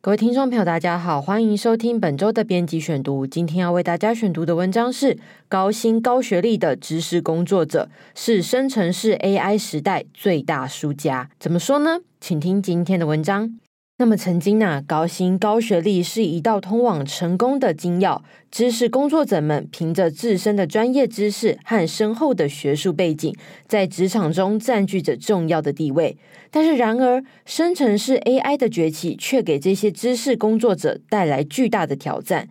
各位听众朋友，大家好，欢迎收听本周的编辑选读。今天要为大家选读的文章是：高薪高学历的知识工作者是生成式 AI 时代最大输家。怎么说呢？请听今天的文章。那么曾经呢，高薪高学历是一道通往成功的金钥。知识工作者们凭着自身的专业知识和深厚的学术背景，在职场中占据着重要的地位。但是，然而，生成式 AI 的崛起却给这些知识工作者带来巨大的挑战。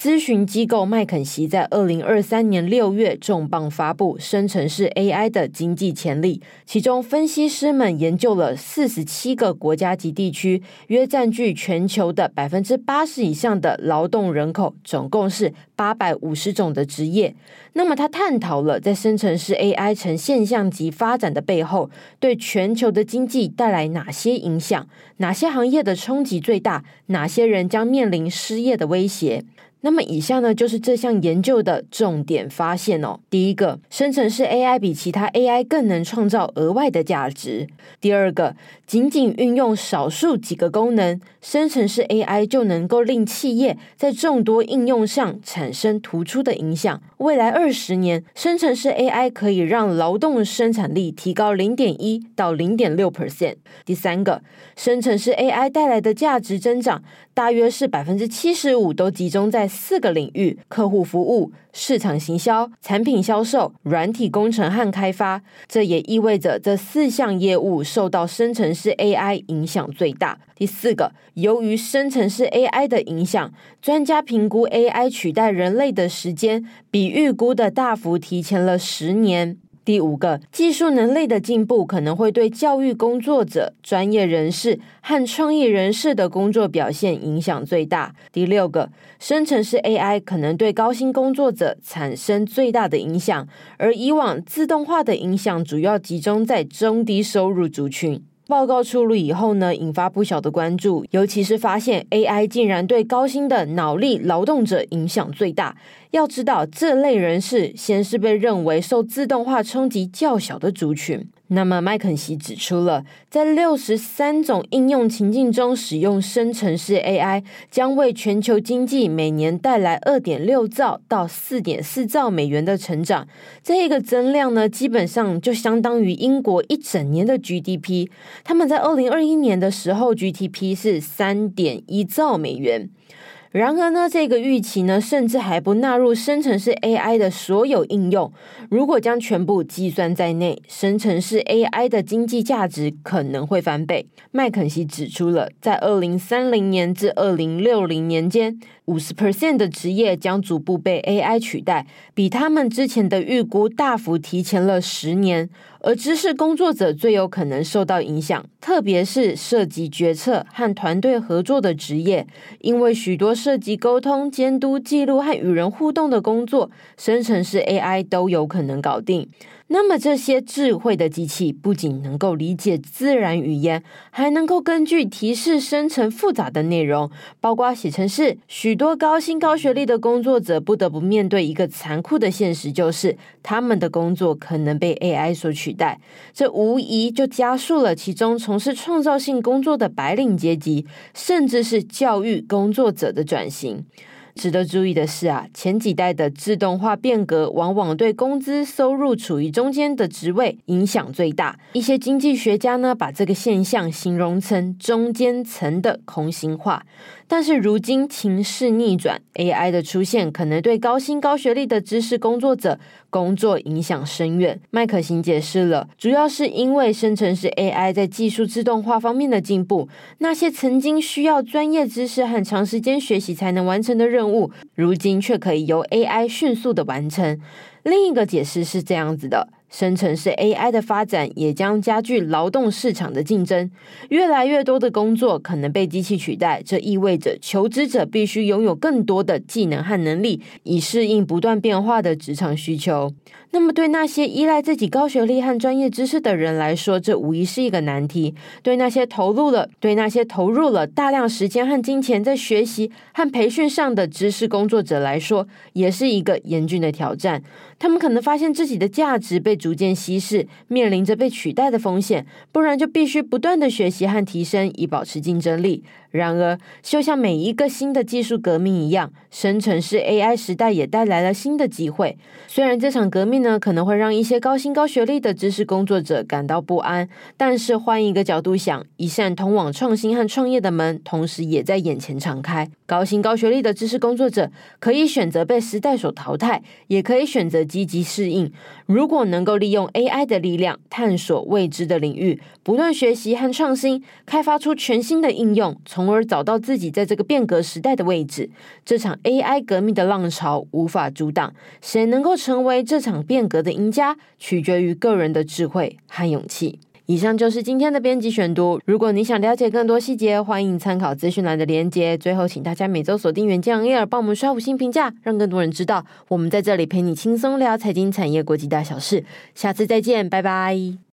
咨询机构麦肯锡在二零二三年六月重磅发布生成式 AI 的经济潜力，其中分析师们研究了四十七个国家及地区，约占据全球的百分之八十以上的劳动人口，总共是八百五十种的职业。那么，他探讨了在生成式 AI 呈现象级发展的背后，对全球的经济带来哪些影响？哪些行业的冲击最大？哪些人将面临失业的威胁？那么以下呢，就是这项研究的重点发现哦。第一个，生成式 AI 比其他 AI 更能创造额外的价值。第二个，仅仅运用少数几个功能，生成式 AI 就能够令企业在众多应用上产生突出的影响。未来二十年，生成式 AI 可以让劳动生产力提高零点一到零点六 percent。第三个，生成式 AI 带来的价值增长，大约是百分之七十五都集中在四个领域：客户服务、市场行销、产品销售、软体工程和开发。这也意味着这四项业务受到生成式 AI 影响最大。第四个，由于生成式 AI 的影响，专家评估 AI 取代人类的时间比预估的大幅提前了十年。第五个，技术能力的进步可能会对教育工作者、专业人士和创意人士的工作表现影响最大。第六个，生成式 AI 可能对高薪工作者产生最大的影响，而以往自动化的影响主要集中在中低收入族群。报告出炉以后呢，引发不小的关注，尤其是发现 AI 竟然对高薪的脑力劳动者影响最大。要知道，这类人士先是被认为受自动化冲击较小的族群。那么，麦肯锡指出了，在六十三种应用情境中使用生成式 AI，将为全球经济每年带来二点六兆到四点四兆美元的成长。这个增量呢，基本上就相当于英国一整年的 GDP。他们在二零二一年的时候，GDP 是三点一兆美元。然而呢，这个预期呢，甚至还不纳入生成式 AI 的所有应用。如果将全部计算在内，生成式 AI 的经济价值可能会翻倍。麦肯锡指出了，在二零三零年至二零六零年间，五十 percent 的职业将逐步被 AI 取代，比他们之前的预估大幅提前了十年。而知识工作者最有可能受到影响，特别是涉及决策和团队合作的职业，因为许多涉及沟通、监督、记录和与人互动的工作，生成式 AI 都有可能搞定。那么这些智慧的机器不仅能够理解自然语言，还能够根据提示生成复杂的内容，包括写程式。许多高薪高学历的工作者不得不面对一个残酷的现实，就是他们的工作可能被 AI 所取代。这无疑就加速了其中从事创造性工作的白领阶级，甚至是教育工作者的转型。值得注意的是啊，前几代的自动化变革往往对工资收入处于中间的职位影响最大。一些经济学家呢，把这个现象形容成中间层的空心化。但是如今情势逆转，AI 的出现可能对高薪高学历的知识工作者工作影响深远。麦肯锡解释了，主要是因为生成式 AI 在技术自动化方面的进步，那些曾经需要专业知识和长时间学习才能完成的任务，物如今却可以由 AI 迅速的完成。另一个解释是这样子的。生成式 AI 的发展也将加剧劳动市场的竞争，越来越多的工作可能被机器取代，这意味着求职者必须拥有更多的技能和能力，以适应不断变化的职场需求。那么，对那些依赖自己高学历和专业知识的人来说，这无疑是一个难题；对那些投入了对那些投入了大量时间和金钱在学习和培训上的知识工作者来说，也是一个严峻的挑战。他们可能发现自己的价值被逐渐稀释，面临着被取代的风险，不然就必须不断的学习和提升以保持竞争力。然而，就像每一个新的技术革命一样，生成式 AI 时代也带来了新的机会。虽然这场革命呢，可能会让一些高薪高学历的知识工作者感到不安，但是换一个角度想，一扇通往创新和创业的门，同时也在眼前敞开。高薪高学历的知识工作者可以选择被时代所淘汰，也可以选择积极适应。如果能够利用 AI 的力量，探索未知的领域，不断学习和创新，开发出全新的应用，从而找到自己在这个变革时代的位置。这场 AI 革命的浪潮无法阻挡，谁能够成为这场变革的赢家，取决于个人的智慧和勇气。以上就是今天的编辑选读。如果你想了解更多细节，欢迎参考资讯栏的连接。最后，请大家每周锁定原件 Air，帮我们刷五星评价，让更多人知道我们在这里陪你轻松聊财经、产业、国际大小事。下次再见，拜拜。